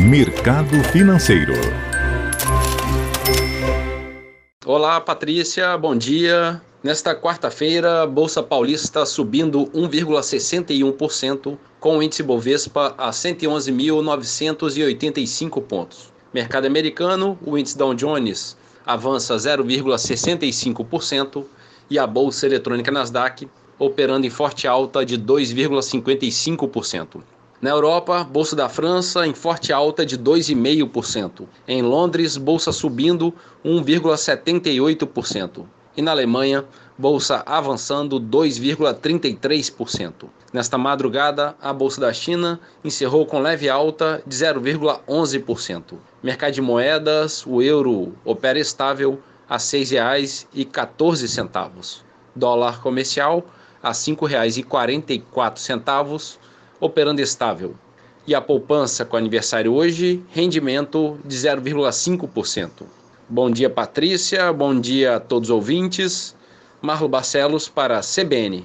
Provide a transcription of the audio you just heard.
Mercado Financeiro. Olá, Patrícia, bom dia. Nesta quarta-feira, Bolsa Paulista subindo 1,61%, com o índice Bovespa a 111.985 pontos. Mercado americano, o índice Dow Jones avança 0,65% e a bolsa eletrônica Nasdaq operando em forte alta de 2,55%. Na Europa, bolsa da França em forte alta de 2,5%. Em Londres, bolsa subindo 1,78% e na Alemanha, bolsa avançando 2,33%. Nesta madrugada, a bolsa da China encerrou com leve alta de 0,11%. Mercado de moedas, o euro opera estável a R$ 6,14. Dólar comercial a R$ 5,44, operando estável. E a poupança com aniversário hoje, rendimento de 0,5%. Bom dia, Patrícia. Bom dia a todos os ouvintes. Marlo Barcelos para a CBN.